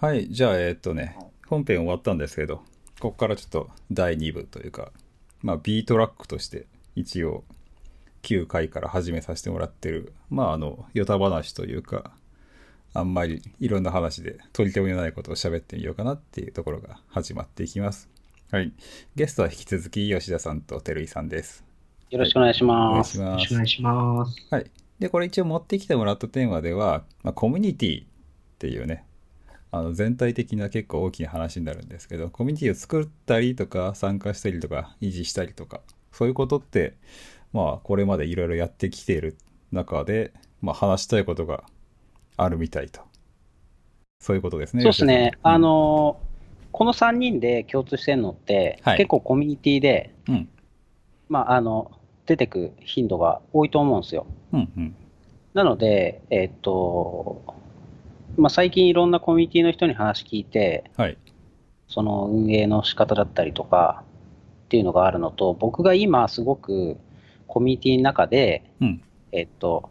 はい、じゃあ、えーっとね、本編終わったんですけど、ここからちょっと第2部というか、まあ、B トラックとして一応9回から始めさせてもらってる、まあ、あの、ヨタ話というか、あんまりいろんな話で取り留めのないことを喋ってみようかなっていうところが始まっていきます。はい。ゲストは引き続き吉田さんと照井さんです。よろしくお願いします。いしますよろしくお。願いします。はい。で、これ一応持ってきてもらったテーマでは、まあ、コミュニティっていうね、あの全体的な結構大きな話になるんですけど、コミュニティを作ったりとか、参加したりとか、維持したりとか、そういうことって、まあ、これまでいろいろやってきている中で、まあ、話したいことがあるみたいと。そういうことですね。そうですね。吉田さんあ、のーこの3人で共通してるのって、はい結構コミュニティで、うん。まあ、あの、出てく頻度が多いと思うんですよ。うん、うん。なので、えっと、まあ、最近いろんなコミュニティの人に話聞いて、はい。その運営の仕方だったりとかっていうのがあるのと、僕が今すごくコミュニティの中で、うん。えっと、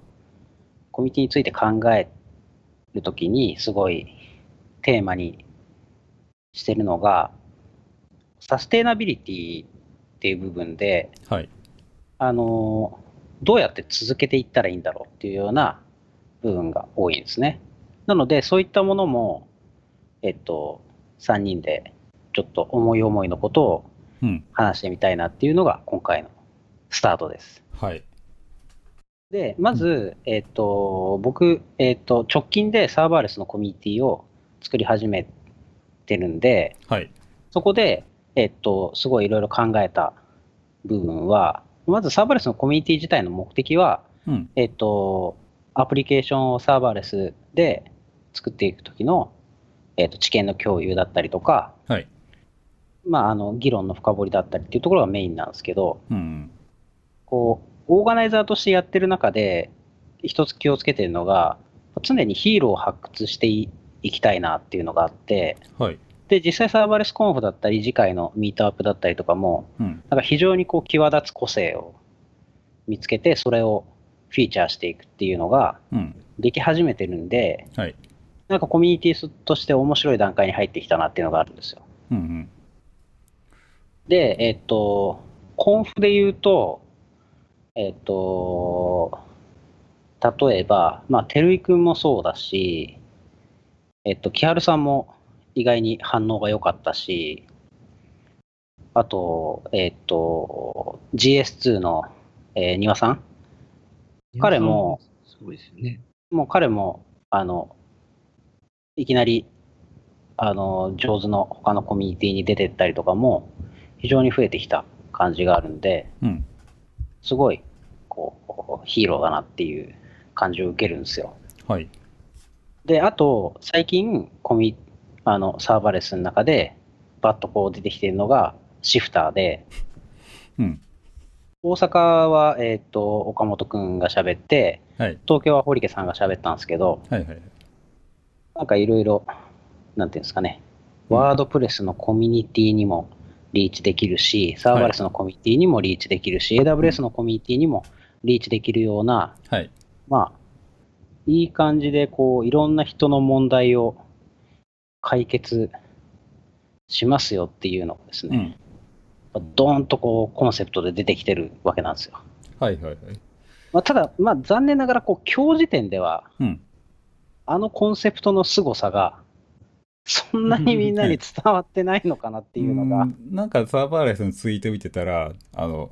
コミュニティについて考えるときに、すごいテーマにしてるのが、サステイナビリティっていう部分で、はい。あの、どうやって続けていったらいいんだろうっていうような部分が多いんですね。なので、そういったものも、えっと、3人でちょっと思い思いのことをうん。話してみたいなっていうのが今回のスタートです。はい。で、まず、えっ、と、僕、えっ、と、直近でサーバーレスのコミュニティを作り始めてるんで、はい。そこで、えっ、と、すごいいろいろ考えた部分は、まずサーバーレスのコミュニティ自体の目的は、うん。えっ、と、アプリケーションをサーバーレスで作っていくときの、えっ、と、知見の共有だったりとか、はい。まあ、あの、議論の深掘りだったりっていうところがメインなんですけど、うん。こう、オーガナイザーとしてやってる中で、一つ気をつけてるのが、常にヒーローを発掘していいきたいなっていうのがあって、はい。で、実際サーバーレスコンフだったり、次回のミートアップだったりとかも、うん。なんか非常にこう際立つ個性を見つけて、それをフィーチャーしていくっていうのがうん。でき始めてるんで、はい。なんかコミュニティとして面白い段階に入ってきたなっていうのがあるんですよ。うん。うん。で、えっと、コンフで言うと、えっと、例えば、まあ、てるいくんもそうだし、えっと、木春さんも意外に反応が良かったし、あと、えっと、GS2 の、えー、庭さん？彼も。すごいですよね。もう彼も、あの、いきなり、あの、上手の他のコミュニティに出てったりとかも、非常に増えてきた感じがあるんで、うん。すごい、こう、ヒーローだなっていう感じを受けるんですよ。はい。で、あと、最近、コミ、あの、サーバーレスの中で、バッとこう出てきているのが、シフターで、うん。大阪は、えっ、と、岡本くんが喋って、はい。東京は堀家さんが喋ったんですけど、はいはいはい。なんかいろいろ、なんていうんですかね、ワードプレスのコミュニティにもリーチできるし、サーバーレスのコミュニティにもリーチできるし、AWS のコミュニティにもリーチできるような、はい。まあ、いい感じで、こう、いろんな人の問題を解決しますよっていうのがですね、うん。ドーンとこう、コンセプトで出てきてるわけなんですよ。はいはいはい。まあ、ただ、まあ、残念ながら、こう、今日時点では、うん。あのコンセプトの凄さが、そんなにみんなに伝わってないのかなっていうのが、ん。なんかサーバーレスのツイート見てたら、あの、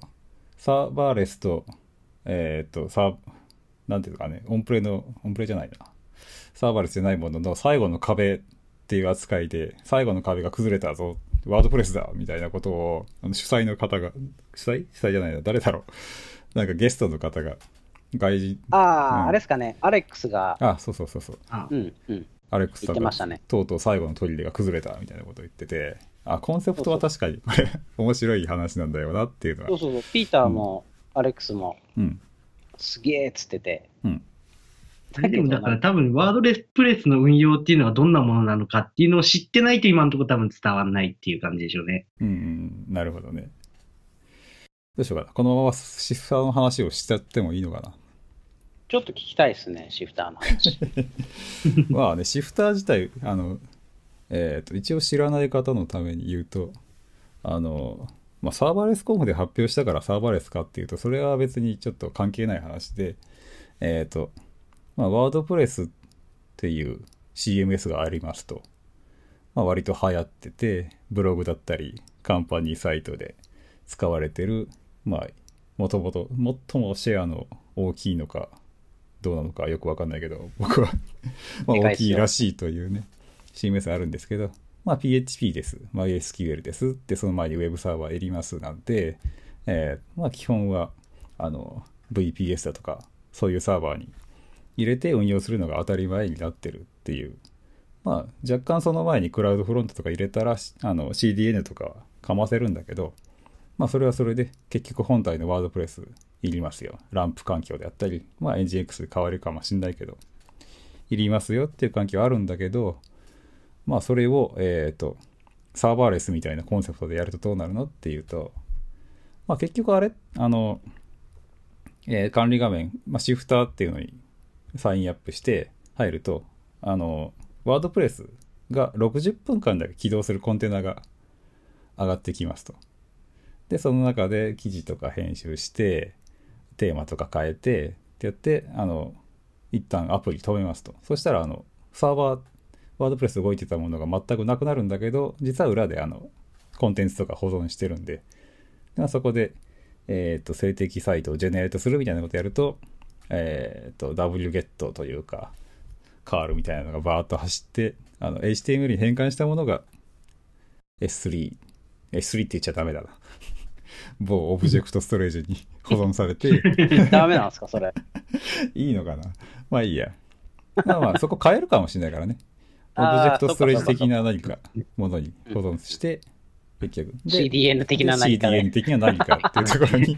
サーバーレスと、えーっと、サー、なんていうかね、オンプレの、オンプレじゃないな。サーバーレスじゃないものの最後の壁っていう扱いで、最後の壁が崩れたぞ、ワードプレスだみたいなことを、あの主催の方が、主催？主催じゃないな、誰だろう。なんかゲストの方が、外人、ああ、うんあれですかね、アレックスが、あ、そうそうそうそう。あうんうん、アレックスさんが言ってましたねとうとう最後の砦が崩れたみたいなことを言ってて、あ、コンセプトは確かにこれ 面白い話なんだよなっていうのは。そうそうそう、ピーターもアレックスも、うん。すげえっつってて、うん。でもだから多分ワードレスプレスの運用っていうのがどんなものなのかっていうのを知ってないと今のところ多分伝わらないっていう感じでしょうね。うんうん、なるほどね。どうしようかな。このままシフターの話をしちゃってもいいのかな。ちょっと聞きたいですね、シフターの話。まあね、シフター自体、あの、えっ、と、一応知らない方のために言うと、あの、まあ、サーバーレスコンフで発表したからサーバーレスかっていうと、それは別にちょっと関係ない話で、えっ、と、まあ、ワードプレスっていう CMS がありますと、まあ、割と流行ってて、ブログだったり、カンパニーサイトで使われてる、まあ、もともと、最もシェアの大きいのか、どうなのかよくわかんないけど、僕はまあ大きいらしいというね、CMS あるんですけど、まあ PHP です。まあ SQL です。で、その前に Web サーバーいりますなんで、えーまあ基本は、あの、VPS だとか、そういうサーバーに入れて運用するのが当たり前になってるっていう。まあ若干その前にクラウドフロントとか入れたら、あの CDN とかかませるんだけど、まあそれはそれで結局本体のワードプレスいりますよ。ランプ環境であったり、まあ NGX で変わるかもしんないけど、いりますよっていう環境あるんだけど、まあそれを、えっ、と、サーバーレスみたいなコンセプトでやるとどうなるのっていうと、まあ結局あれ、あの、えー管理画面、まあ、シフターっていうのにサインアップして入ると、あの、ワードプレスが60分間だけ起動するコンテナが上がってきますと。で、その中で記事とか編集して、テーマとか変えて、ってやって、あの、一旦アプリ止めますと。そしたら、あの、サーバー、ワードプレス動いてたものが全くなくなるんだけど、実は裏であの、コンテンツとか保存してるんで、でそこで、えっ、と、静的サイトをジェネレートするみたいなことやると、えっ、と、wget というか、カールみたいなのがバーッと走って、あの、HTML に変換したものが S3、S3 って言っちゃダメだな。某オブジェクトストレージに保存されて、ダメなんですか、それ。いいのかなまあいいや。まあまあ、そこ変えるかもしれないからね。オブジェクトストレージ的な何かものに保存して、結局。で CDN 的な何かで CDN 的な何かっていうところに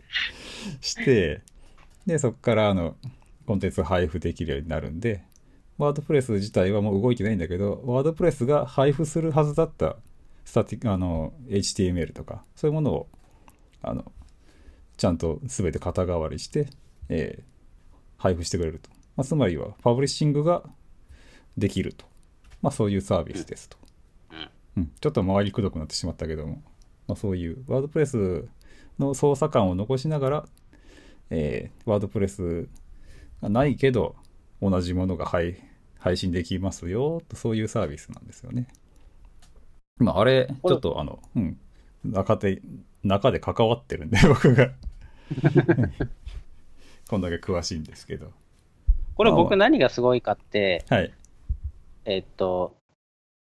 して、で、そこからあの、コンテンツを配布できるようになるんで、ワードプレス自体はもう動いてないんだけど、ワードプレスが配布するはずだったスタティあの、HTML とか、そういうものを、あの、ちゃんと全て肩代わりして、えー配布してくれると。まあ、つまりは、パブリッシングができると。まあ、そういうサービスですと。うん、ちょっと回りくどくなってしまったけども、まあ、そういうワードプレスの操作感を残しながら、えーワードプレスがないけど同じものが配配信できますよとそういうサービスなんですよね。まああれちょっとあの、うん、中で中で関わってるんで僕が こんだけ詳しいんですけど。これ僕何がすごいかって、はい。えっと、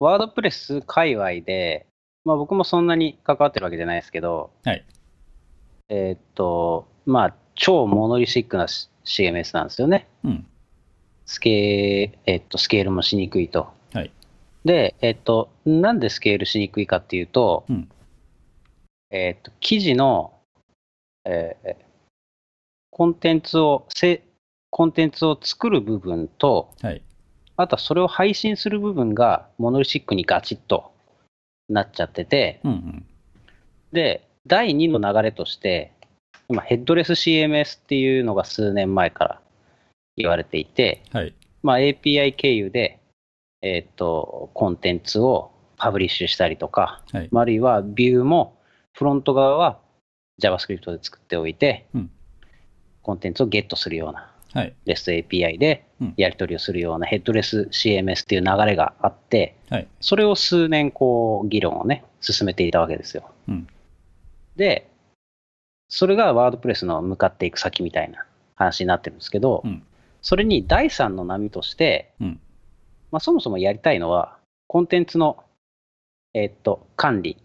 ワードプレス界隈で、まあ僕もそんなに関わってるわけじゃないですけど、はい。えっと、まあ超モノリシックな CMS なんですよね。うん。スケー、えっと、スケールもしにくいと。はい。で、えっと、なんでスケールしにくいかっていうと、うん。えっと、記事の、えーコンテンツを、せコンテンツを作る部分と、はい。あとはそれを配信する部分がモノリシックにガチッとなっちゃってて、うんうん。で、第2の流れとして、今、ヘッドレス CMS っていうのが数年前から言われていて、はい。まあ、API 経由で、えーっと、コンテンツをパブリッシュしたりとか、はい。あるいはビューもフロント側は JavaScript で作っておいて、うん。コンテンツをゲットするようなはい。REST API でうん。やり取りをするようなヘッドレス CMS っていう流れがあって、はい。それを数年こう議論をね、進めていたわけですよ。うん。で、それがワードプレスの向かっていく先みたいな話になってるんですけど、うん。それに第三の波として、うん。まあ、そもそもやりたいのは、コンテンツの、えーっと管理、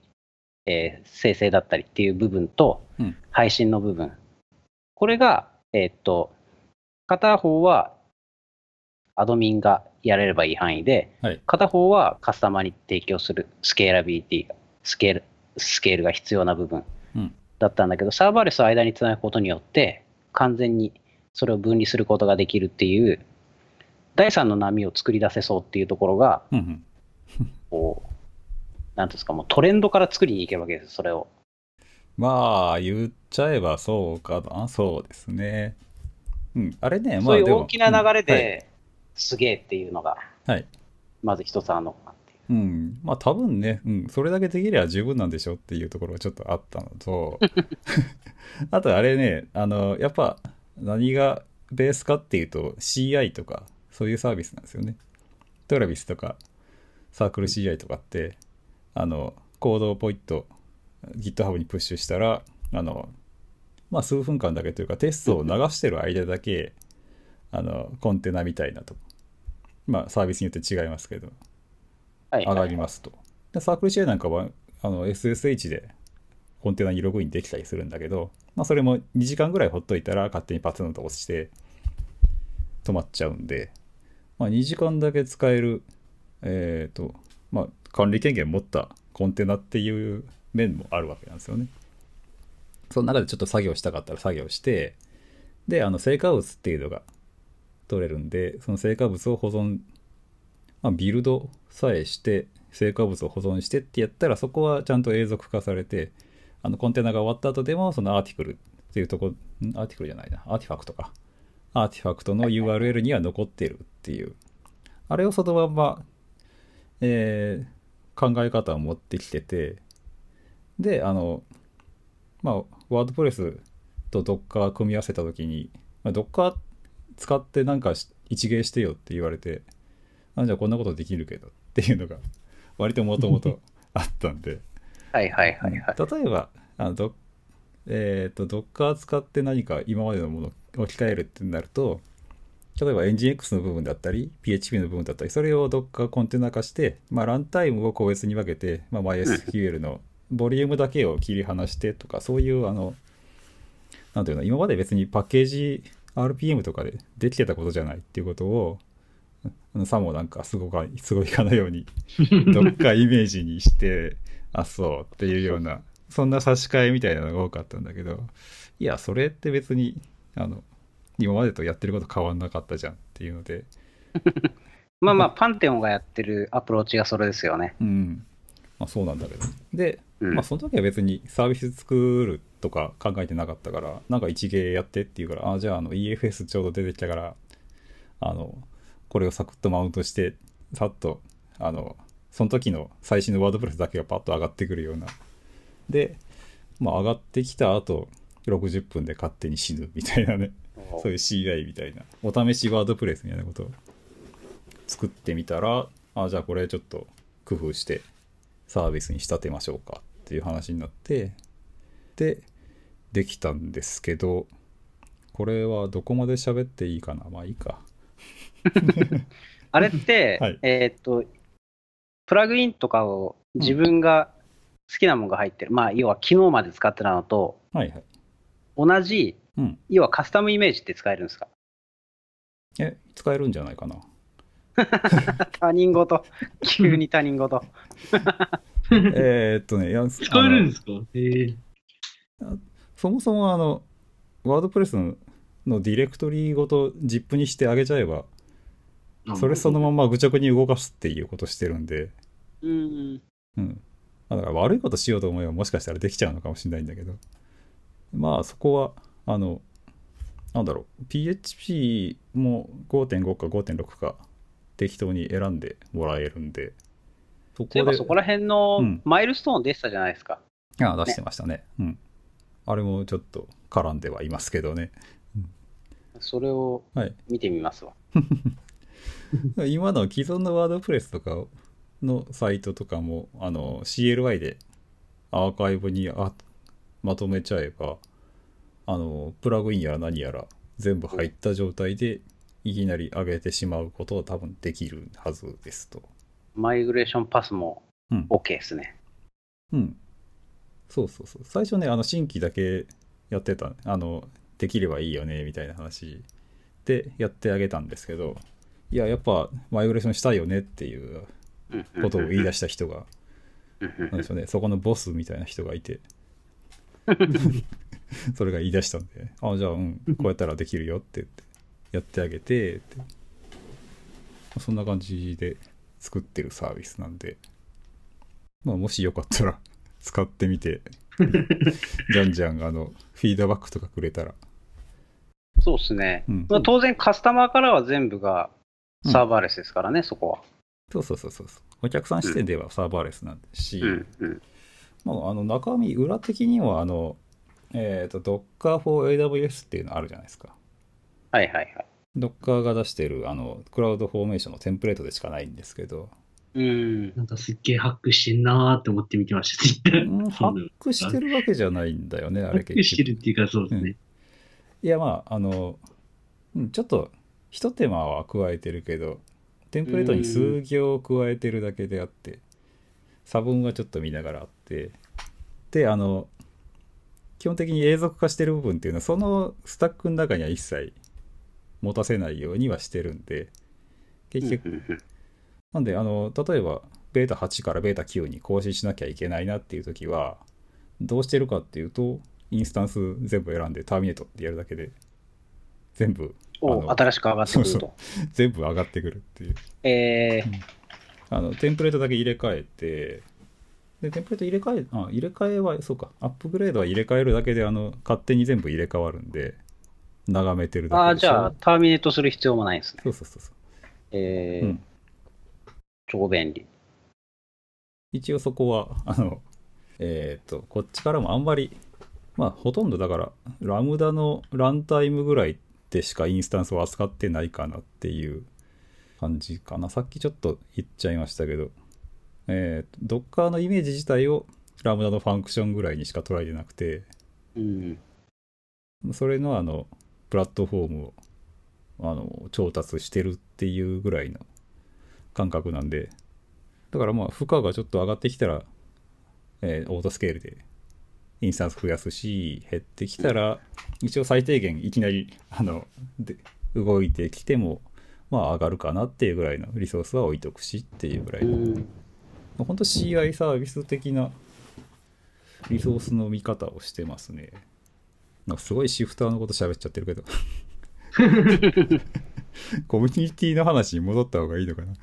えー生成だったりっていう部分と、うん。配信の部分。これが、えーっと、片方はアドミンがやれればいい範囲で、はい。片方はカスタマーに提供するスケーラビリティが、スケール、スケールが必要な部分うん。だったんだけど、サーバーレスを間につなぐことによって、完全にそれを分離することができるっていう、第三の波を作り出せそうっていうところが、うんうん。こう、なんですか、もうトレンドから作りに行けるわけです、それを。まあ、言っちゃえばそうかな。そうですね。うん。あれね、まそういう。大きな流れうんで、すげえっていうのが、はい。はい。まず一つあるのかなっていう。うん。まあ多分ね、うん、それだけできれば十分なんでしょっていうところがちょっとあったのと、あとあれね、あの、やっぱ何がベースかっていうと CI とかそういうサービスなんですよね。トラビスとかサークル CI とかって、あの、コードをポイッと GitHub にプッシュしたら、あの、まあ数分間だけというかテストを流してる間だけ、あの、コンテナみたいなと。まあサービスによって違いますけど、はい。上がりますと。でサークル CI なんかはあの SSH でコンテナにログインできたりするんだけど、まあ、それも2時間ぐらいほっといたら勝手にパツンと押して止まっちゃうんで、まあ、2時間だけ使える、えっ、と、まあ、管理権限持ったコンテナっていう面もあるわけなんですよね。その中でちょっと作業したかったら作業して、で、あの、成果物っていうのが取れるんで、その成果物を保存まあ、ビルドさえして成果物を保存してってやったらそこはちゃんと永続化されてあのコンテナが終わった後でもその article っていうとこん article じゃないな。 artifact か。 artifact の URL には残ってるっていう。あれをそのまんま、えー考え方を持ってきててであのまあ WordPress と Docker 組み合わせた時に、まあ、Docker 使ってなんかし一芸してよって言われてあじゃあこんなことできるけどっていうのが 割ともともとあったんではいはいはいはい。例えばあのドえっ、と Docker 使って何か今までのものを置き換えるってなると例えば NGX の部分だったり PHP の部分だったりそれを Docker コンテナ化して、まあ、ランタイムを個別に分けて、まあ、MySQL のボリュームだけを切り離してとかそういうあのなんていうの今まで別にパッケージ RPM とかでできてたことじゃないっていうことをさもなんかすごかすごいかのように どっかイメージにしてあそうっていうようなそんな差し替えみたいなのが多かったんだけどいやそれって別にあの今までとやってること変わんなかったじゃんっていうので。まあまあ、パンテオンがやってるアプローチがそれですよね。うん。まあそうなんだけど。で、うん。まあその時は別にサービス作るとか考えてなかったからなんか一芸やってっていうからあじゃああの EFS ちょうど出てきたからあのこれをサクッとマウントしてさっとあのその時の最新のワードプレスだけがパッと上がってくるような。で、まあ、上がってきた後60分で勝手に死ぬみたいなねそういう CI みたいな。お試しワードプレスみたいなこと。を作ってみたらあじゃあこれちょっと工夫してサービスに仕立てましょうかっていう話になって。でできたんですけどこれはどこまで喋っていいかな。まあいいか。あれって、はい。えーっと、プラグインとかを自分が好きなものが入ってる、まあ、要は昨日まで使ってたのと、はいはい。同じ、うん要はカスタムイメージって使えるんですか？え使えるんじゃないかな 他人事、急に他人事。えーっとねいや使えるんですか？へえ。そもそもあのワードプレスののディレクトリごと ZIP にしてあげちゃえばそれそのまま愚直に動かすっていうことしてるんでうん。うん。まあだから悪いことしようと思えばもしかしたらできちゃうのかもしれないんだけど。まあそこは、あの、なんだろう、PHP も5.5か5.6か適当に選んでもらえるんで、そこで、そういえばそこら辺のうんマイルストーンでしたじゃないですか。あ出してましたね。うん。あれもちょっと絡んではいますけどね。それをはい。見てみますわ。今の既存のワードプレスとかのサイトとかもあの CLI でアーカイブにあまとめちゃえばあのプラグインやら何やら全部入った状態でいきなり上げてしまうことは多分できるはずですと。マイグレーションパスもうん OK ですね。うん。そうそうそう。最初ね、あの、新規だけやってた、あの、できればいいよね、みたいな話でやってあげたんですけど、いや、やっぱ、マイグレーションしたいよねっていうことを言い出した人が、なんでしょうね、そこのボスみたいな人がいて、それが言い出したんで、あ、じゃあ、うん、こうやったらできるよって言って、やってあげて、ってそんな感じで作ってるサービスなんで、まあ、もしよかったら 使ってみて、じゃんじゃん、あの、フィードバックとかくれたら、そうですね。うんまあ、当然カスタマーからは全部がサーバーレスですからね、そこは。そうそうそうそう。お客さん視点ではサーバーレスなんですし、うん。うん。まあ、あの中身、裏的にはあの、えー、と Docker for AWS っていうのあるじゃないですか。はいはいはい。Docker が出してるあのクラウドフォーメーションのテンプレートでしかないんですけど、うん。なんかすっげえハックしてんなーって思って見てました。うんハックしてるわけじゃないんだよね、あれハックして結局。るっていうかそうですね。いや、まあ、あの、うんちょっと、ひと手間は加えてるけど、テンプレートに数行加えてるだけであって、差分はちょっと見ながらあって、で、あの、基本的に永続化してる部分っていうのは、そのスタックの中には一切持たせないようにはしてるんで、結局、なんで、あの、例えば、ベータ8からベータ9に更新しなきゃいけないなっていう時は、どうしてるかっていうと、インスタンス全部選んでターミネートってやるだけで、全部、新しく上がってくるそうと。全部上がってくるっていう。えー、あの、テンプレートだけ入れ替えて、で、テンプレート入れ替え、あ、入れ替えは、そうか、アップグレードは入れ替えるだけで、あの、勝手に全部入れ替わるんで、眺めてるだああ、けでしょじゃあ、ターミネートする必要もないんですね。そうそうそうそう。えーうん超便利。一応そこは、あの、えっ、と、こっちからもあんまり、まあ、ほとんどだから、ラムダのランタイムぐらいでしかインスタンスを扱ってないかなっていう感じかな。さっきちょっと言っちゃいましたけど、えっ、と、Docker のイメージ自体をラムダのファンクションぐらいにしか捉えてなくて、うん。それのあの、プラットフォームを、あの、調達してるっていうぐらいの感覚なんで、だからまあ、負荷がちょっと上がってきたら、えーオートスケールでインスタンス増やすし、減ってきたら、一応最低限いきなり、あの、で、動いてきても、まあ上がるかなっていうぐらいのリソースは置いとくしっていうぐらいうの、ん。本当 CI サービス的なリソースの見方をしてますね。なんかすごいシフターのこと喋っちゃってるけど。コミュニティの話に戻った方がいいのかな。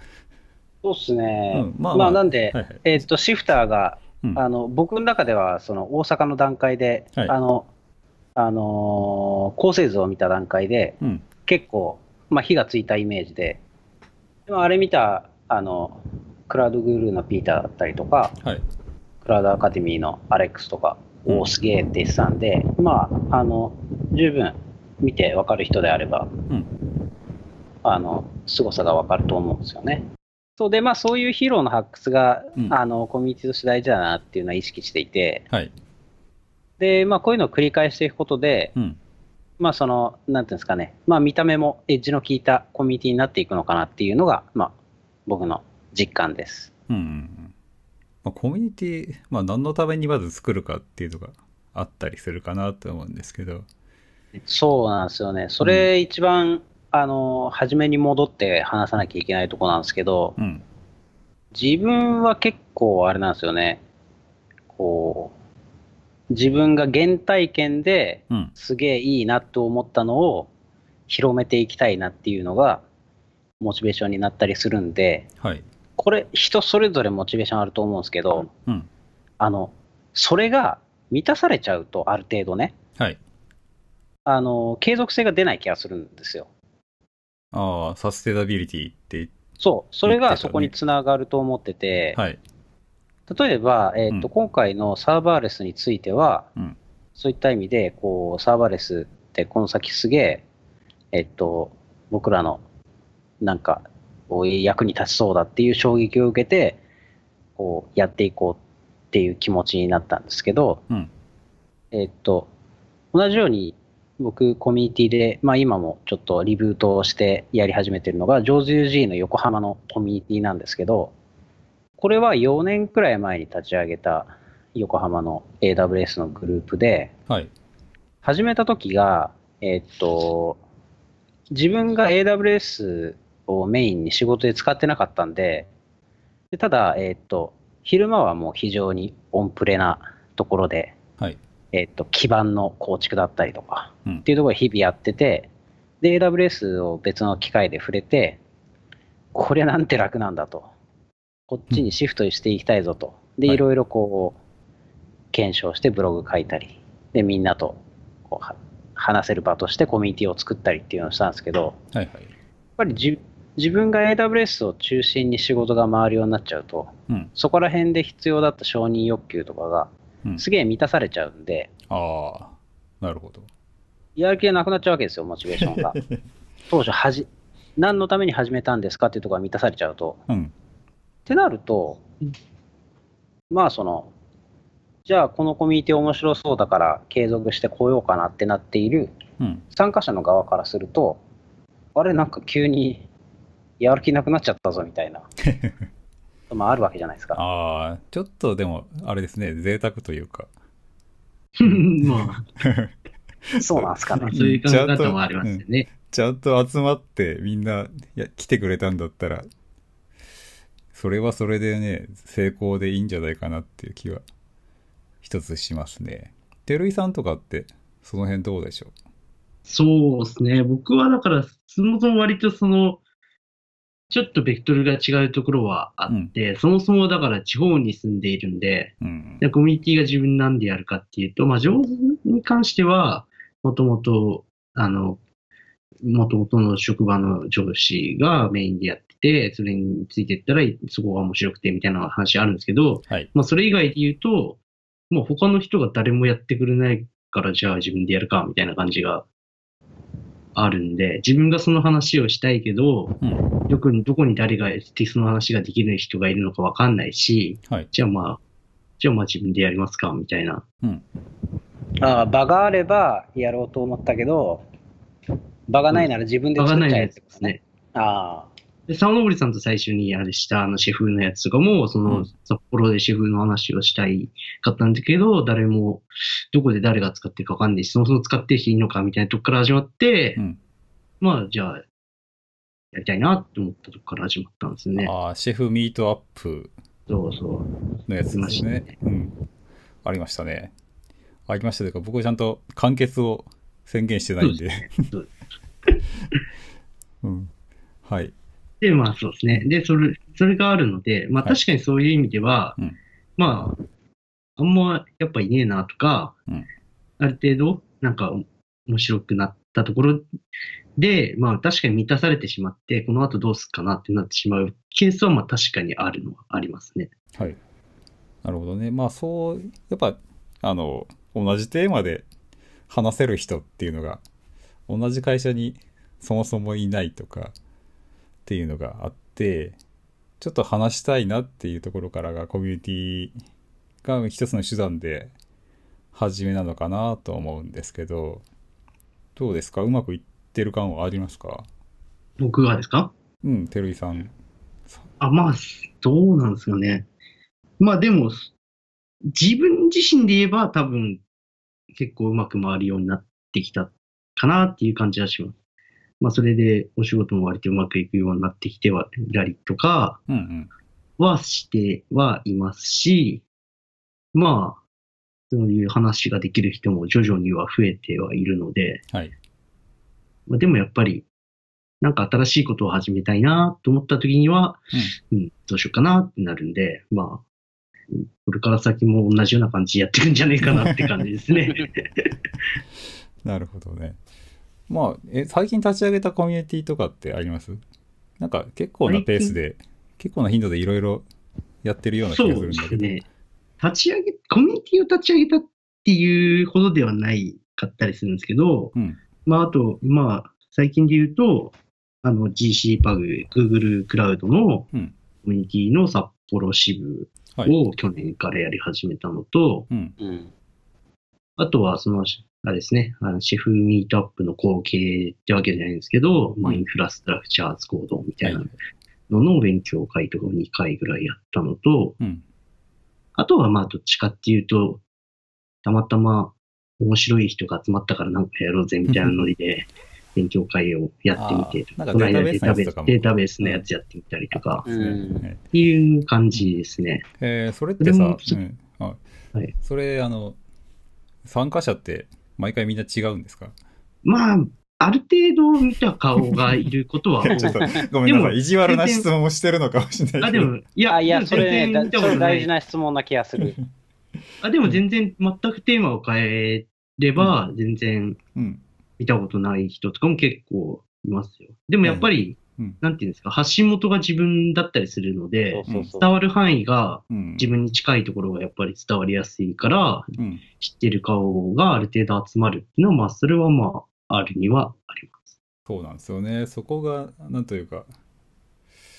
そうっすね。うんまあまあ、まあなんで、はいはいえっと、シフターが、うんあの、僕の中では、その、大阪の段階で、はいあの、あのー構成図を見た段階で、うん。結構、まあ、火がついたイメージで、でもあれ見た、あの、クラウドグルーのピーターだったりとか、はい。クラウドアカデミーのアレックスとか、うんおお、すげえって言ってたんで、まあ、あの、十分見てわかる人であれば、うん。あの、凄さがわかると思うんですよね。そうで、まあ、そういうヒーローの発掘が、うんあの、コミュニティとして大事だなっていうのは意識していて、はい。で、まあ、こういうのを繰り返していくことで、うん。まあ、その、なんていうんですかね、まあ、見た目もエッジの効いたコミュニティになっていくのかなっていうのが、まあ、僕の実感です。うんうんうん。まあ、コミュニティ、まあ何のためにまず作るかっていうのがあったりするかなと思うんですけど。そうなんですよね。それ一番、あの、初めに戻って話さなきゃいけないところなんですけど、うん。自分は結構あれなんですよね。こう、自分が原体験でうん。すげえいいなと思ったのを広めていきたいなっていうのがモチベーションになったりするんで、はい。これ人それぞれモチベーションあると思うんですけど、うん。あの、それが満たされちゃうとある程度ね、はい。あの、継続性が出ない気がするんですよ。ああ、サステナビリティって、そう、それがそこにつながると思ってて、はい。例えば、えっとうん今回のサーバーレスについては、うん。そういった意味で、こう、サーバーレスってこの先すげえ、えっと、僕らの、なんか、こう役に立ちそうだっていう衝撃を受けて、こう、やっていこうっていう気持ちになったんですけど、うん。えっと、同じように、僕、コミュニティで、まあ今もちょっとリブートをしてやり始めてるのが、ジョーズ UG の横浜のコミュニティなんですけど、これは4年くらい前に立ち上げた横浜の AWS のグループで、はい。始めた時が、えっと、自分が AWS をメインに仕事で使ってなかったんで、でただ、えっと、昼間はもう非常にオンプレなところで、はい。えっと、基盤の構築だったりとか、うんっていうところで日々やってて、で、AWS を別の機械で触れて、これなんて楽なんだと。こっちにシフトしていきたいぞと。で、はいいろいろこう、検証してブログ書いたり、で、みんなとこうは話せる場としてコミュニティを作ったりっていうのをしたんですけど、はいはい。やっぱりじ自分が AWS を中心に仕事が回るようになっちゃうと、うん。そこら辺で必要だった承認欲求とかがうん。すげえ満たされちゃうんで、ああ、なるほど。やる気がなくなっちゃうわけですよ、モチベーションが。当初はじ、何のために始めたんですかっていうところが満たされちゃうと。うん。ってなると、まあその、じゃあこのコミュニティ面白そうだから継続してこようかなってなっているうん。参加者の側からすると、あれなんか急にやる気なくなっちゃったぞみたいな、まああるわけじゃないですか。ああ、ちょっとでも、あれですね、贅沢というか。まそうなんですかあ、ね。そういう考え方もありますよね。ちゃんと集まってみんなや来てくれたんだったら、それはそれでね、成功でいいんじゃないかなっていう気は一つしますね。照井さんとかって、その辺どうでしょそうですね。僕はだから、そもそも割とその、ちょっとベクトルが違うところはあって、そもそもだから地方に住んでいるんで、ううん。でコミュニティが自分なんでやるかっていうと、まあ、上手に関しては、もともと、あの、もともとの職場の上司がメインでやってて、それについていったら、そこが面白くてみたいな話あるんですけど、はい。まあ、それ以外で言うと、もう他の人が誰もやってくれないから、じゃあ自分でやるか、みたいな感じがあるんで、自分がその話をしたいけど、うん。どこに、どこに誰がその話ができる人がいるのかわかんないし、はい。じゃあまあ、じゃあまあ自分でやりますか、みたいな。うん。ああ場があればやろうと思ったけど、場がないなら自分で作っちゃえってことね。あで、沢登さんと最初にあれしたあのシェフのやつとかも、そうのん札幌でシェフの話をしたいかったんだけど、誰も、どこで誰が使ってるかわかんないし、そもそも使っていいのかみたいなとこから始まって、うん。まあ、じゃあ、やりたいなって思ったとこから始まったんですよね。ああ、シェフミートアップそうそう。のやつですね。うん。ありましたね。ありましたというか、僕はちゃんと完結を宣言してないんで。そううん。はい。で、まあそうですね。で、それ、それがあるので、まあはい確かにそういう意味では、うんまあ、あんまやっぱいねえなとか、うんある程度、なんか面白くなったところで、まあ確かに満たされてしまって、この後どうすっかなってなってしまうケースはまあ確かにあるのはありますね。はい。なるほどね。まあそう、やっぱ、あの、同じテーマで話せる人っていうのが、同じ会社にそもそもいないとかっていうのがあって、ちょっと話したいなっていうところからがコミュニティが一つの手段で始めなのかなと思うんですけど、どうですか？うまくいってる感はありますか？僕がですか？うん、照井さん。あ、まあ、どうなんですかね。まあでも、自分自身で言えば多分結構うまく回るようになってきたかなっていう感じはします。まあそれでお仕事も割とうまくいくようになってきては、らりとかうんうん。はしてはいますし、まあ、そういう話ができる人も徐々には増えてはいるので、はい。まあ、でもやっぱり、なんか新しいことを始めたいなと思った時には、うん、どうしようかなってなるんで、まあ、うんこれから先も同じような感じでやっていくんじゃないかなって感じですね。なるほどね。まあ、え、最近立ち上げたコミュニティとかってあります？なんか結構なペースで、結構な頻度でいろいろやってるような気そうでがするんだけど。すね。立ち上げ、コミュニティを立ち上げたっていうほどではないかったりするんですけど、うん。まあ、あと、まあ、最近で言うと、あの、GC パグ、Google クラウドのうん。コミュニティの札幌支部はい。を去年からやり始めたのと、うん。あ。うん。あとは、その、あれですね、あのシェフミートアップの後継ってわけじゃないんですけど、まあ、うんインフラストラクチャーズコードみたいなはいのの勉強会とかを2回ぐらいやったのと、うん。あとはまあ、どっちかっていうと、たまたま面白い人が集まったからなんかやろうぜみたいなノリで、勉強会をやってみて、あーなんかこの間データベースデータベースのやつやってみたりとか、っていう感じですね。えーそれってさはい。それ、あの、参加者って毎回みんな違うんですか？まあ、ある程度見た顔がいることは多 いちょっと、ごめんなでもさい。意地悪な質問をしてるのかもしれないあ、けど。でも、いや、あ、いや、それね、それ大事な質問な気がする。あ、でも全然、全くテーマを変えれば、全然うん。見たことない人とかも結構いますよ。でもやっぱり、うんなんていうんですか、発信元が自分だったりするので、そうそうそう。伝わる範囲がうん。自分に近いところがやっぱり伝わりやすいから、うん。知ってる顔がある程度集まるっていうのは、まあ、それはまあ、あるにはあります。そうなんですよね。そこが、なんというか、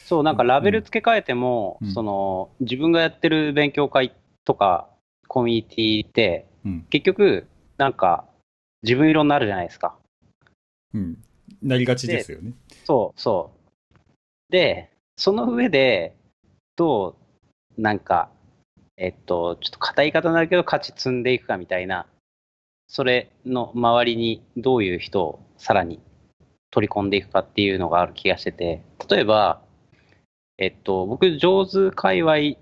そう、なんかラベル付け替えても、うんその、自分がやってる勉強会とか、コミュニティって、うん。結局、なんか、自分色になるじゃないですか。うん。なりがちですよね。そうそう。で、その上で、どう、なんか、えっと、ちょっと硬い言い方になるけど、価値積んでいくかみたいな、それの周りにどういう人をさらに取り込んでいくかっていうのがある気がしてて、例えば、えっと、僕、上手界隈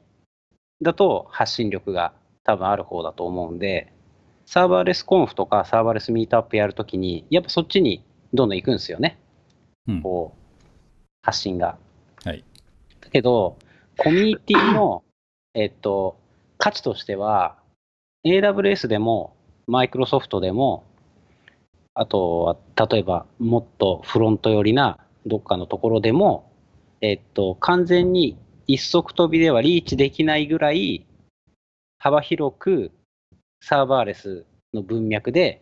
だと発信力が多分ある方だと思うんで、サーバーレスコンフとかサーバーレスミートアップやるときに、やっぱそっちにどんどん行くんですよね。うん。こう、発信が。はい。だけど、コミュニティの、えっと、価値としては、AWS でも、マイクロソフトでも、あとは、例えば、もっとフロント寄りなどっかのところでも、えっと、完全に一足飛びではリーチできないぐらい、幅広くサーバーレスの文脈で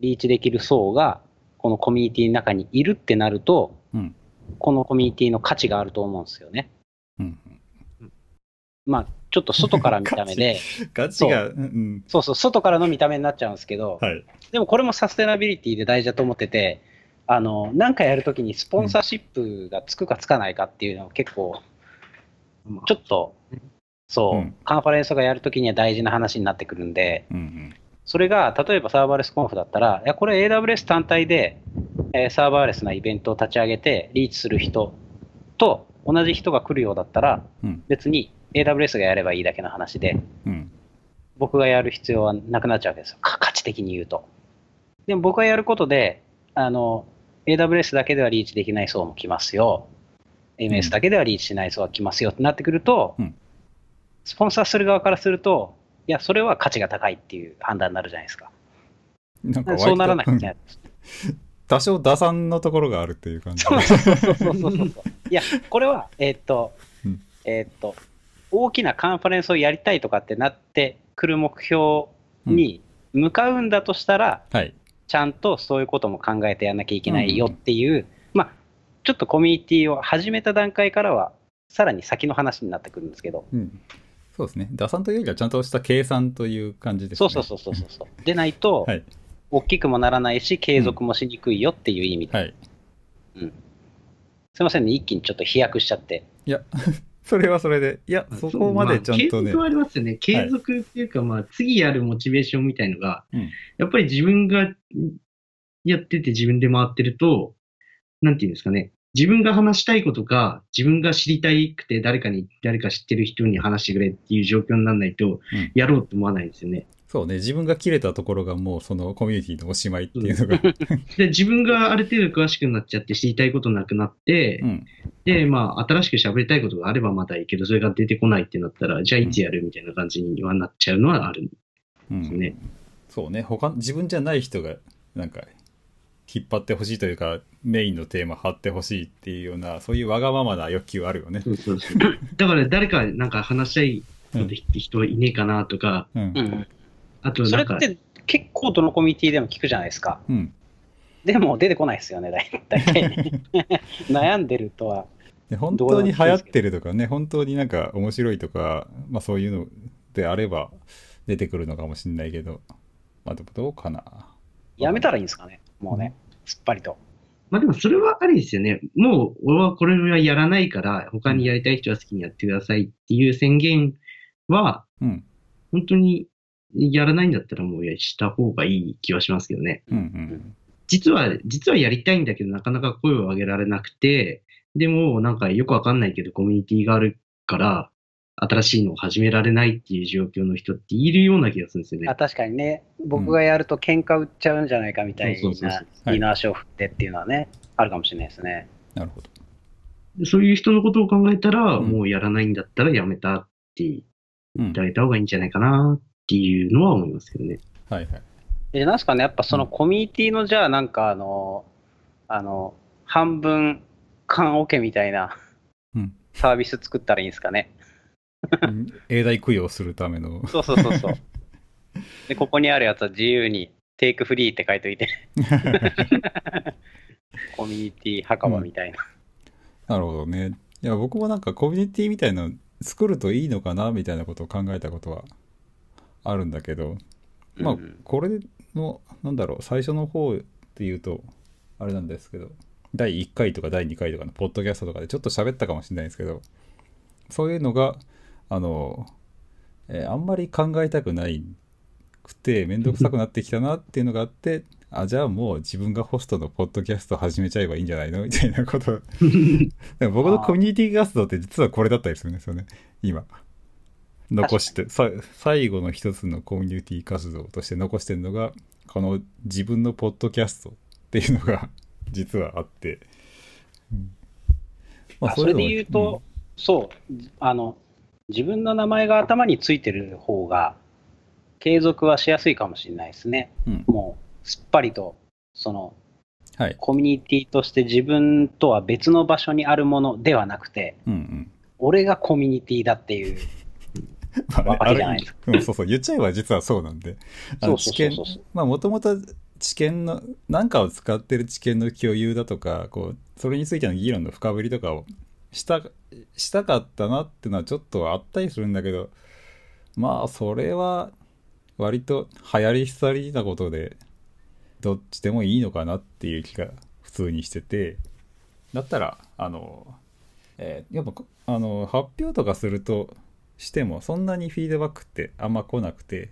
リーチできる層が、このコミュニティの中にいるってなると、うん。このコミュニティの価値があると思うんですよね。うん。まあ、ちょっと外から見た目で、ガチが、うん。そうそう、外からの見た目になっちゃうんですけど、はい。でもこれもサステナビリティで大事だと思ってて、あの、なんかやるときにスポンサーシップがつくかつかないかっていうのは結構、まあちょっと、そう、うんカンファレンスがやるときには大事な話になってくるんで、うんうん。それが、例えばサーバーレスコンフだったら、いや、これ AWS 単体で、えーサーバーレスなイベントを立ち上げて、リーチする人と同じ人が来るようだったら、うん。別に AWS がやればいいだけの話で、うん。僕がやる必要はなくなっちゃうわけですよ。か価値的に言うと。でも僕がやることで、あの、AWS だけではリーチできない層も来ますよ。MS だけではリーチしない層が来ますよってなってくると、うんスポンサーする側からすると、いや、それは価値が高いっていう判断になるじゃないですか。なんかそうならなきゃいけない。多少打算のところがあるっていう感じそうそうそうそうそうそう。いや、これは、えーっと、うんえーっと、大きなカンファレンスをやりたいとかってなってくる目標に向かうんだとしたら、はい。ちゃんとそういうことも考えてやんなきゃいけないよっていう、まあ、ちょっとコミュニティを始めた段階からは、さらに先の話になってくるんですけど、うん。そうですね。打算というよりはちゃんとした計算という感じですね。そうそうそうそうそう。でないと、はい。大きくもならないし、継続もしにくいよっていう意味で、はい。すいませんね、一気にちょっと飛躍しちゃって。いや、それはそれで、いや、そこまでちゃんとね継続、はありますよね。継続っていうか、まあ、次やるモチベーションみたいのが、うんやっぱり自分がやってて自分で回ってると、なんていうんですかね。自分が話したいことが、自分が知りたくて誰かに、誰か知ってる人に話してくれっていう状況にならないと、うんやろうと思わないですよね。そうね、自分が切れたところがもうそのコミュニティのおしまいっていうのが、で、自分がある程度詳しくなっちゃって知りたいことなくなって、うん。で、まあ、新しく喋りたいことがあればまだいいけど、それが出てこないってなったら、じゃあいつやるみたいな感じにはなっちゃうのはある。うんねそうね、他、自分じゃない人が、なんか、引っ張ってほしいというか、メインのテーマ張ってほしいっていうような、そういうわがままな欲求あるよね。そうそうそう。だから誰かなんか話したいうん人いねえかなとか、うんう。ん、あとそれって結構どのコミュニティでも聞くじゃないですか。うん。でも出てこないですよね、大 大体。悩んでるとは。で本当に流行ってるとかね、本当になんか面白いとか、まあそういうのであれば出てくるのかもしれないけど、まあでもどうかな。やめたらいいんですかね、もうね、すっぱりと。まあでもそれはありですよね。もう俺はこれはやらないから、他にやりたい人は好きにやってくださいっていう宣言は、うん。本当にやらないんだったらもうした方がいい気はしますけどね。うんうん。実は、実はやりたいんだけど、なかなか声を上げられなくて、でも、なんかよくわかんないけど、コミュニティがあるから、新しいのを始められないっていう状況の人っているような気がするんですよねあ。確かにね、僕がやると喧嘩売っちゃうんじゃないかみたいなそう、はい二の足を振ってっていうのはね、あるかもしれないですね。なるほど。でそういう人のことを考えたら、うんもうやらないんだったらやめたって言うんって。あげた方がいいんじゃないかなっていうのは思いますけどね。はいはい。で、なんすかね、やっぱそのコミュニティの、じゃあなんかあの、あの、半分棺桶みたいなうんサービス作ったらいいんですかね。うん永代供養するための。そうそうそうそう。で、ここにあるやつは自由にテイクフリーって書いといて。コミュニティ墓場みたいな。なるほどね。いや、僕もなんかコミュニティみたいなの作るといいのかなみたいなことを考えたことはあるんだけど、まあうん、これの、なんだろう、最初の方っていうと、あれなんですけど、第1回とか第2回とかのポッドキャストとかでちょっと喋ったかもしれないですけど、そういうのが、あの、えーあんまり考えたくないくて、めんどくさくなってきたなっていうのがあって、あ、じゃあもう自分がホストのポッドキャスト始めちゃえばいいんじゃないの？みたいなこと。僕のコミュニティ活動って実はこれだったりするんですよね、今。残して、さ最後の一つのコミュニティ活動として残してるのが、この自分のポッドキャストっていうのが 実はあって。うんまあそれでういうのは言うと、そう、あの、自分の名前が頭についてる方が、継続はしやすいかもしれないですね。うんもう、すっぱりと、その、はい。コミュニティとして自分とは別の場所にあるものではなくて、うんうん。俺がコミュニティだっていう。まわけじゃないですうんそうそう、言っちゃえば実はそうなんで。あ知見まあもともと知見の、なんかを使ってる知見の共有だとか、こう、それについての議論の深掘りとかをした、したかったなっていうのはちょっとあったりするんだけど、まあそれは割と流行り廃りなことで、どっちでもいいのかなっていう気が普通にしてて、だったら、あの、えーやっぱこあの発表とかするとしてもそんなにフィードバックってあんま来なくて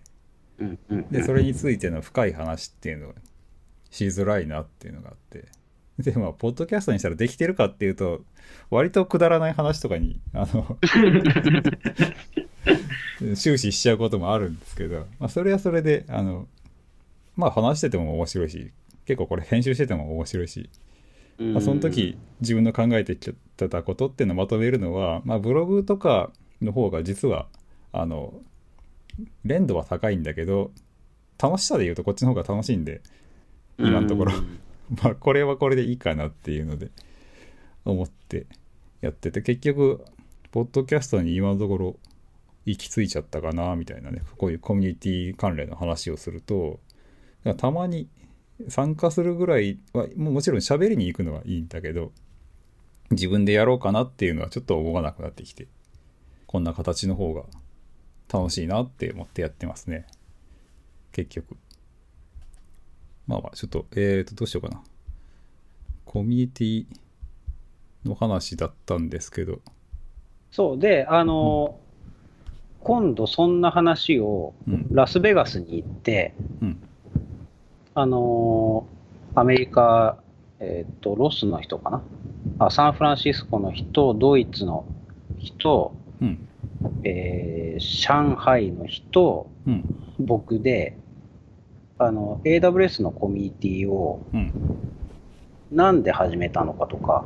うんうん。でそれについての深い話っていうのがしづらいなっていうのがあって。でまあポッドキャストにしたらできてるかっていうと割とくだらない話とかにあの 終始しちゃうこともあるんですけど、まあ、それはそれであのまあ話してても面白いし結構これ編集してても面白いしうん。まあ、その時自分の考えてきてたことっていうのをまとめるのは、まあ、ブログとかの方が実はあの連度は高いんだけど楽しさで言うとこっちの方が楽しいんで今のところ。うん。まあこれはこれでいいかなっていうので思ってやってて結局ポッドキャストに今のところ行き着いちゃったかなみたいなねこういうコミュニティ関連の話をするとたまに参加するぐらいはもちろん喋りに行くのはいいんだけど自分でやろうかなっていうのはちょっと思わなくなってきてこんな形の方が楽しいなって思ってやってますね。結局。まあまあちょっとえーとどうしようかな。コミュニティの話だったんですけど。そうで、あの、今度そんな話をうん。ラスベガスに行って、うん。あのアメリカ、えっ、と、ロスの人かな？あ、サンフランシスコの人、ドイツの人、うん。えー上海の人、うん。僕で、あの、AWS のコミュニティをうん。なんで始めたのかとか、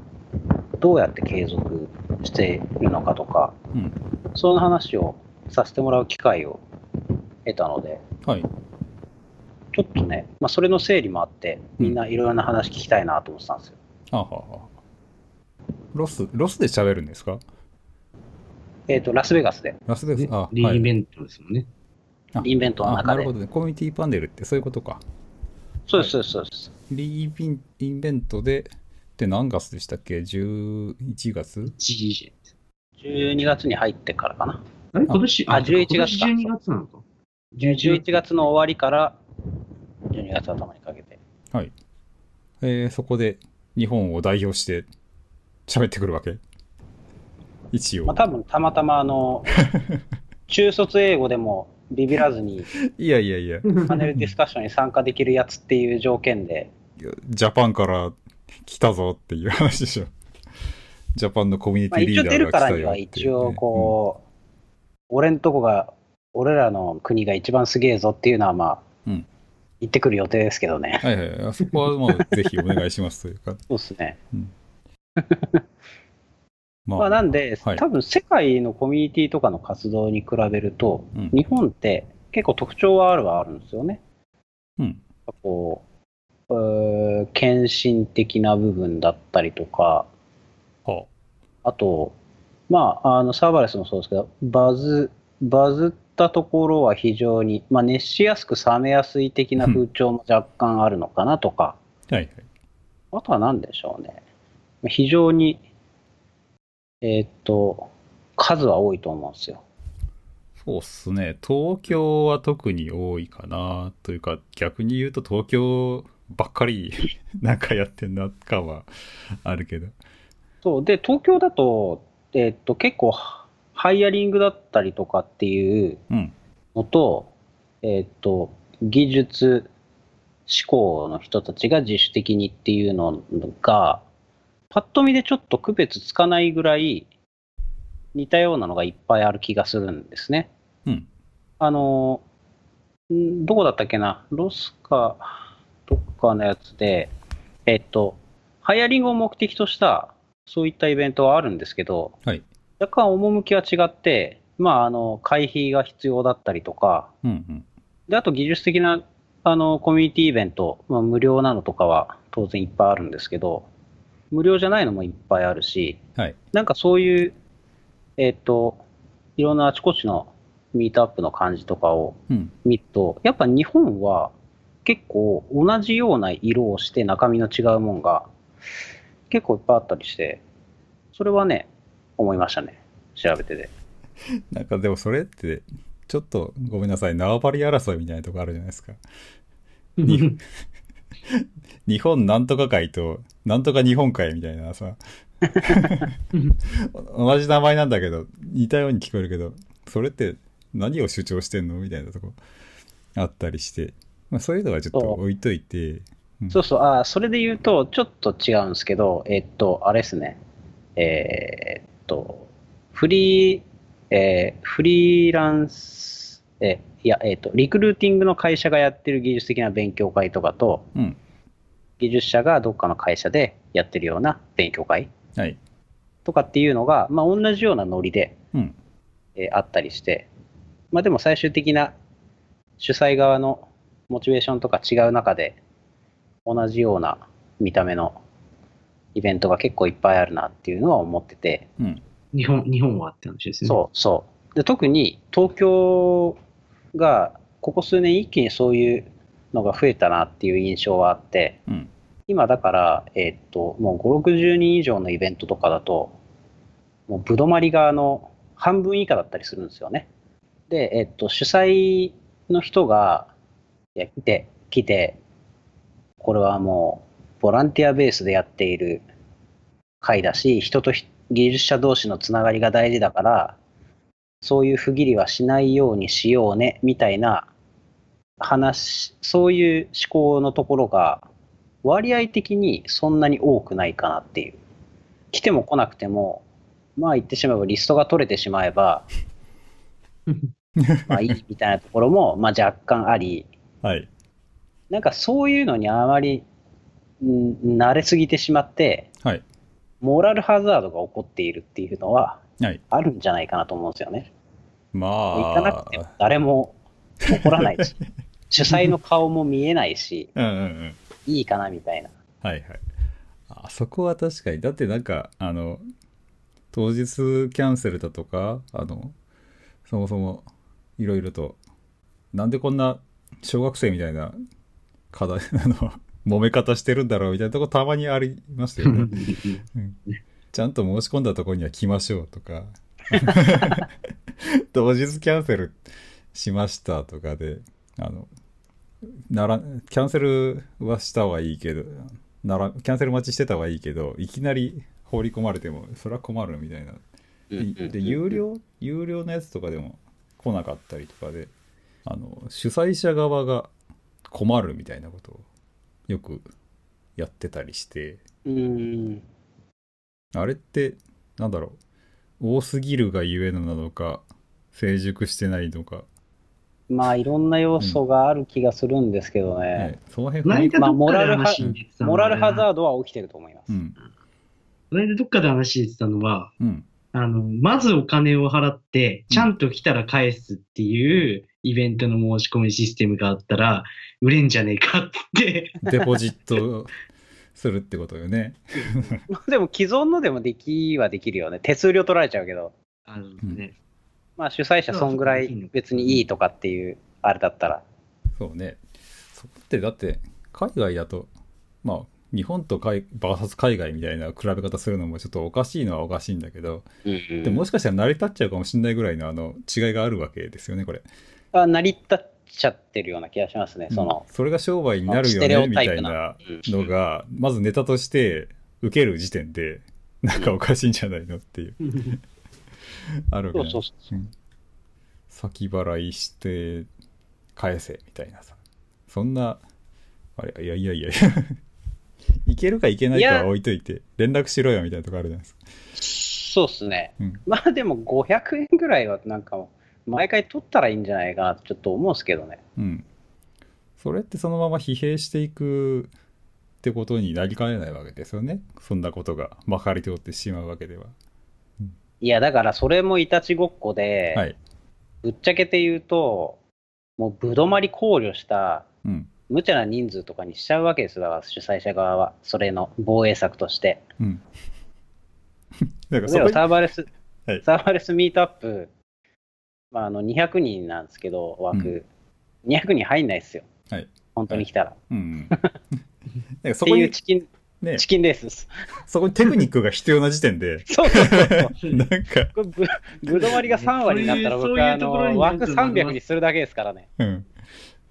どうやって継続しているのかとか、うん。その話をさせてもらう機会を得たので、はい。ちょっとね、まあ、それの整理もあって、みんないろいろな話聞きたいなと思ってたんですよ。あははロスロスで喋るんですか？えっ、と、ラスベガスで、ラスベガスあリはいーベントですもんね。あインベントのあ中で。なるほどねコミュニティパネルってそういうことかそうです、そうです、そうです。リービンインベントでで何月でしたっけ？11月？GG。12月に入ってからかな。あれ？今年、あ11月か今年12月なのか。11月の終わりから12月頭にかけて。はいえーそこで日本を代表して喋ってくるわけ？一応、まあ、多分たまたまあの、中卒英語でもビビらずにいやいやいや。パネルディスカッションに参加できるやつっていう条件で、ジャパンから来たぞっていう話でしょ。ジャパンのコミュニまあ、ティリ一応出るーダーが来たからにはよっていう。ね一応こう、俺んとこが、俺らの国が一番すげえぞっていうのはまあ、うん。言ってくる予定ですけどね。うんはいはい。あそこはもうぜひお願いしますというか。そうですね。ままあ、なんで、はい。多分世界のコミュニティとかの活動に比べると、うん。日本って結構特徴はあるはあるんですよね。うん。こう、うー献身的な部分だったりとか、あ。と、まあ、あのサーバーレスもそうですけど、バズ、バズったところは非常に、まあ、熱しやすく冷めやすい的な風潮も若干あるのかなとか、はいはい。あとは何でしょうね。非常に、えーっと、数は多いと思うんですよ。そうっすね。東京は特に多いかな。というか、逆に言うと東京ばっかり なんかやってんな感はあるけど。そう。で、東京だと、えーっと、結構、ハイアリングだったりとかっていううん。のと、えーっと、技術志向の人たちが自主的にっていうのが、パッと見でちょっと区別つかないぐらい似たようなのがいっぱいある気がするんですね。うん。あの、んどこだったっけな、ロスか、どっかのやつで、えっと、ハイアリングを目的とした、そういったイベントはあるんですけど、はい。若干趣は違って、まあ、あの、会費が必要だったりとか、うんうん。で、あと技術的な、あの、コミュニティイベント、まあ、無料なのとかは当然いっぱいあるんですけど、無料じゃないのもいっぱいあるし、はい。なんかそういう、えっと、いろんなあちこちのミートアップの感じとかをうん。見ると、やっぱ日本は結構同じような色をして中身の違うもんが結構いっぱいあったりして、それはね、思いましたね。調べてて。なんかでもそれって、ちょっとごめんなさい、縄張り争いみたいなとこあるじゃないですか。に 日本なんとか会と、なんとか日本会みたいなさ、同じ名前なんだけど、似たように聞こえるけど、それって何を主張してんのみたいなとこあったりして、まあ、そういうのはちょっと置いといて、うん。そうそう、あーそれで言うと、ちょっと違うんですけど、えっと、あれですね、えーっと、フリー、えーフリーランス、えいや、えっと、リクルーティングの会社がやってる技術的な勉強会とかと、うん。技術者がどっかの会社でやってるような勉強会はい。とかっていうのが、まあ、同じようなノリで、うん。えーあったりして、まあ、でも最終的な主催側のモチベーションとか違う中で、同じような見た目のイベントが結構いっぱいあるなっていうのは思ってて、うん。日本、日本はって話ですよね。そうそう。で特に東京がここ数年一気にそういうのが増えたなっていう印象はあって、うん。今だから、えーっと、もう5、60人以上のイベントとかだと、もうぶどまりがあの半分以下だったりするんですよね。で、えーっと、主催の人がいや来て、来て、これはもうボランティアベースでやっている会だし、人とひ技術者同士のつながりが大事だから、そういう不義理はしないようにしようね、みたいな話、そういう思考のところが、割合的にそんなに多くないかなっていう。来ても来なくても、まあ言ってしまえばリストが取れてしまえば、まあいいみたいなところも、まあ若干あり、はい。なんかそういうのにあまり、ん慣れすぎてしまって、はい。モラルハザードが起こっているっていうのははい。あるんじゃないかなと思うんですよね。ま行かなくてもあ、誰も怒らないし、主催の顔も見えないし、うんうんうん。いいかなみたいな。はいはい。あそこは確かに。だってなんか、あの、当日キャンセルだとか、あの、そもそもいろいろと、なんでこんな小学生みたいな課題、あの、揉め方してるんだろうみたいなとこたまにありましたよね。うんちゃんと申し込んだところには来ましょうとか、当日キャンセルしましたとかで、あの、なら、キャンセルはした方がいいけど、なら、キャンセル待ちしてた方がいいけど、いきなり放り込まれても、それは困るみたいな。で、で有料有料のやつとかでも来なかったりとかで、あの、主催者側が困るみたいなことをよくやってたりして、うーん。あれって、なんだろう、多すぎるがゆえのなのか、成熟してないのか、まあいろんな要素がある気がするんですけどね。ね、その辺何かまあモラルハモラルハザーードは起きてると思います。うん、ド。でどっかで話に出てたのは、うん、あの、まずお金を払って、ちゃんと来たら返すっていうイベントの申し込みシステムがあったら、売れんじゃねえかって。デポジットするってことよね。でも既存のでもできはできるよね。手数料取られちゃうけど。あのね。まあ主催者そんぐらい別にいいとかっていう、あれだったら。そうね。そこってだって、海外だと、まあ、日本と海バーサス海外みたいな比べ方するのもちょっとおかしいのはおかしいんだけど、うんうん、でももしかしたら成り立っちゃうかもしれないぐらいのあの違いがあるわけですよね、これ。あ成り立っちゃってるような気がしますね、その。それが商売になるよね、みたいなのが、まずネタとして受ける時点で、なんかおかしいんじゃないのっていう。あるわけ、そうそうそう、うん、先払いして返せ、みたいなさ。そんな、あれ、いやいやいや いけるかいけないかは置いといて、連絡しろよみたいなとこあるじゃないですか。そうっすね。うん、まあでも500円ぐらいはなんか、毎回取ったらいいんじゃないかなとちょっと思うんですけどね。うん。それってそのまま疲弊していくってことになりかねないわけですよね。そんなことがまかり通ってしまうわけでは。うん、いや、だからそれもいたちごっこで、はい、ぶっちゃけて言うと、もうぶどまり考慮した、うん、無茶な人数とかにしちゃうわけですよ、だから主催者側は、それの防衛策として。うん、だからサーバーレス、はい、サーバーレスミートアップ、まあ、あの200人なんですけど、枠、うん、200人入んないですよ、はい、本当に来たら。はい、うん、うん、そこにチキン、ね、チキンレースです。そこにテクニックが必要な時点で。そうそうそうなんか。ぶ、ぶどまりが3割になったら僕は、あの、枠300にするだけですからね。うん。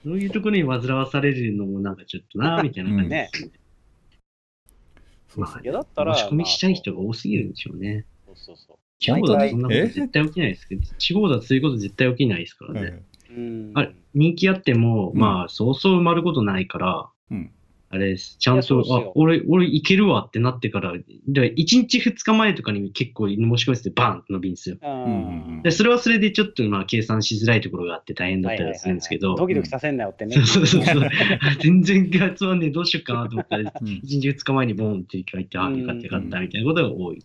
そういうところに煩わされるのもなんかちょっとな、みたいな感じですね。まあ、いやだったら。申し込みしたい人が多すぎるんでしょうね。そうそうそう。地方だとそんなこと絶対起きないですけど、地方だとそういうこと絶対起きないですからね。うん、あれ、人気あっても、まあ、そうそう埋まることないから、うん、あれです。ちゃんと、あ、俺、俺いけるわってなってから、で1日2日前とかに結構申し込みしてバンって伸びるんですよ。で、それはそれでちょっとまあ計算しづらいところがあって大変だったりするんですけど。ドキドキさせんなよってね。そうそうそう。全然やつはね、どうしようかなと思ったら、1日2日前にボンって書いて、あ、よかったよかったみたいなことが多い。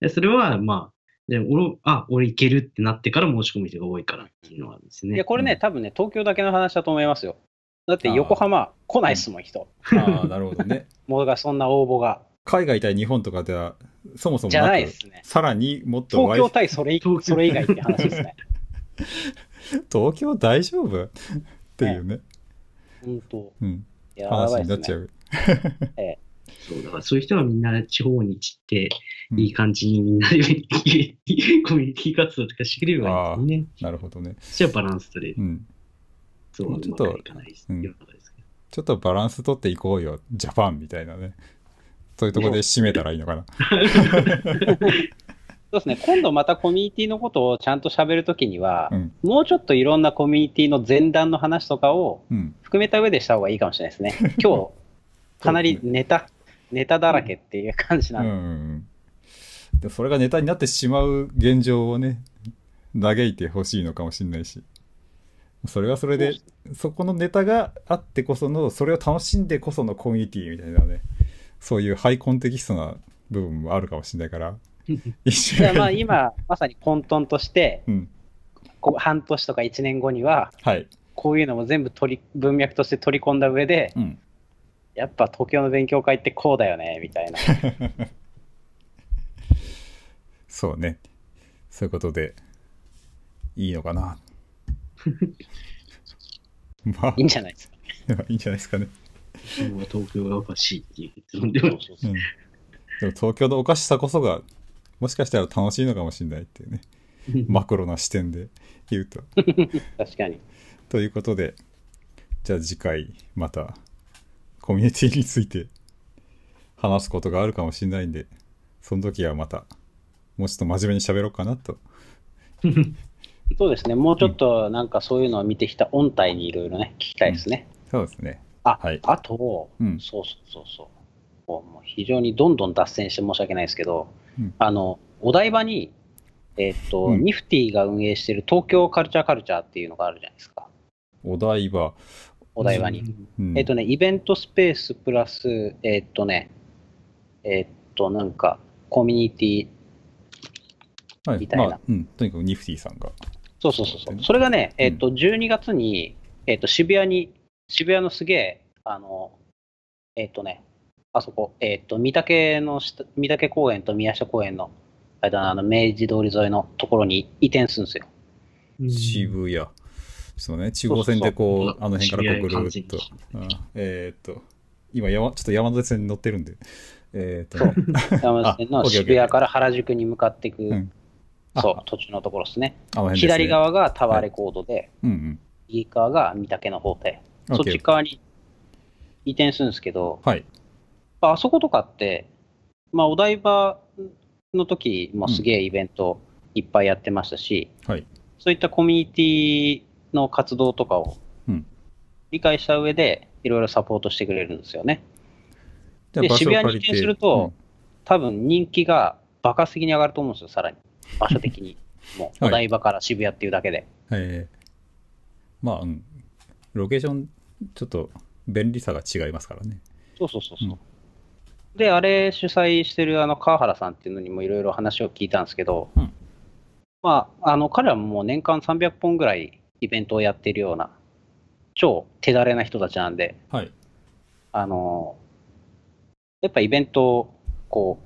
でそれはまあ、で俺、あ、俺いけるってなってから申し込む人が多いからっていうのはですね。いや、これね、多分ね、東京だけの話だと思いますよ。だって横浜来ないっすもん、人。ああ、なるほどね。もうがそんな応募が。海外対日本とかでは、そもそもじゃないですね。さらにもっと東京対それそれ以外って話ですね。東京大丈夫？っていうね。本当。うん。話になっちゃう。ええ。そう、だからそういう人はみんな地方に散って、いい感じにみんなで、コミュニティ活動とかしてくれればいいですね。なるほどね。じゃあバランス取れる。うん。そう、ちょっと、うん、ちょっとバランス取っていこうよ、ジャパンみたいなね。そういうところで締めたらいいのかな。そうですね、今度またコミュニティのことをちゃんと喋るときには、うん、もうちょっといろんなコミュニティの前段の話とかを含めた上でした方がいいかもしれないですね。今日、かなりネタ、ネタだらけっていう感じなんで。うんうんでそれがネタになってしまう現状をね、嘆いてほしいのかもしれないし。それはそれで、そこのネタがあってこその、それを楽しんでこそのコミュニティみたいなね、そういうハイコンテキストな部分もあるかもしれないから。一緒まあ今、まさに混沌として、うん、半年とか1年後には、はい、こういうのも全部取り文脈として取り込んだ上で、うん、やっぱ東京の勉強会ってこうだよね、みたいな。そうね。そういうことで、いいのかな。まあ、いいんじゃないですか、ね。いいんじゃないですかね。東京がおかしいっていう結論では、うん、でも東京のおかしさこそが、もしかしたら楽しいのかもしれないっていうね。マクロな視点で言うと。確かに。ということで、じゃあ次回またコミュニティについて話すことがあるかもしれないんで、その時はまたもうちょっと真面目に喋ろうかなと。そうですね、もうちょっとなんかそういうのを見てきた音体にいろいろね、聞きたいですね。うん、そうですね。あ、はい、あと、うん、そうそうそうそう。もう非常にどんどん脱線して申し訳ないですけど、うん、あの、お台場に、えっ、ー、と、うん、ニフティが運営している東京カルチャーカルチャーっていうのがあるじゃないですか。お台場。お台場に。えっ、ー、とね、イベントスペースプラス、えっ、ー、とね、えっ、と、なんか、コミュニティはい、みたいな、まあ、うん、とにかくニフティさんが。そうそうそうそう。それがね、えっ、と、12月に、えっ、と、渋谷に、渋谷のすげえ、あの、えっ、とね、あそこ、えっ、と、御嶽の下、御嶽公園と宮下公園の間のあの明治通り沿いのところに移転するんですよ。うん渋谷。そうね、中央線でこう、あの辺からこうぐるーっと。えーっと、今山、ちょっと山手線に乗ってるんで。えーっと。山手線の 渋谷から原宿に向かっていく、ん。そうあ、途中のところですね。すね。左側がタワーレコードで、うんうん。右側が御嶽の方で、そっち側に移転するんですけど、はい。あそことかって、まあ、お台場の時もすげえイベントいっぱいやってましたし、はい。そういったコミュニティの活動とかをうん理解した上で、いろいろサポートしてくれるんですよね。で渋谷に移転すると多分人気が爆発的に上がると思うんですよ、さらに。場所的に。もう、はいお台場から渋谷っていうだけで。うんえーまあ、うん。ロケーション、ちょっと便利さが違いますからね。そうそうそうそう。で、あれ主催してるあの川原さんっていうのにもいろいろ話を聞いたんですけど、うんまあ、あの彼らももう年間300本ぐらいイベントをやってるような、超手だれな人たちなんで、はい。あのやっぱイベントをこう、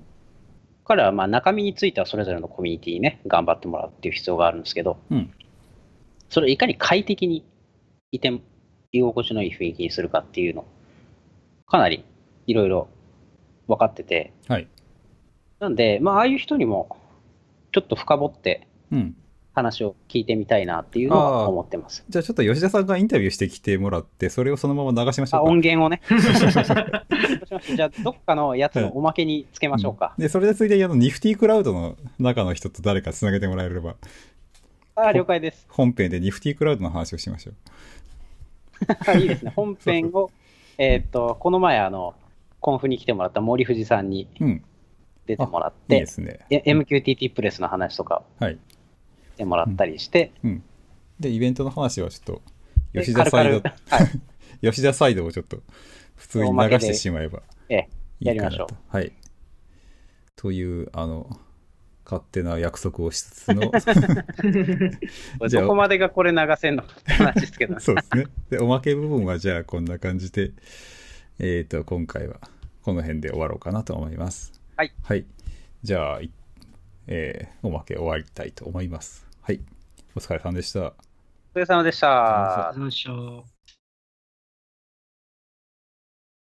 彼らはまあ中身についてはそれぞれのコミュニティにね、頑張ってもらうっていう必要があるんですけど、うん。それをいかに快適にいて、居心地のいい雰囲気にするかっていうの、かなりいろいろ分かってて、はい。なんで、まあ、ああいう人にも、ちょっと深掘ってうん。話を聞いてみたいなっていうのは思ってます。じゃあちょっと吉田さんがインタビューしてきてもらって、それをそのまま流しましょあ、うか。音源をね。じゃあ、どっかのやつのおまけにつけましょうか。で、それでついでにあの、ニフティクラウドの中の人と誰かつなげてもらえれば、あー了解です。本編でニフティクラウドの話をしましょう。いいですね。本編を、えーっと、この前、あの、コンフに来てもらった森藤さんにうん。出てもらっいいてで、すね。え MQTT プレスの話とかはい。してもらったりして、うん。で、イベントの話はちょっと、で吉田サイド、軽々はい。吉田サイドをちょっと、普通に流してしまえばええ、いいかなと。やりましょはい。という、あの、勝手な約束をしつつの、これじゃあどこまでがこれ流せんのかって話ですけど、そうですね。で、おまけ部分はじゃあこんな感じで、えっ、と、今回はこの辺で終わろうかなと思います。はい。はい。じゃあ、いえーおまけ終わりたいと思います。はい。お疲れ様でした。お疲れ様でした。よいしょ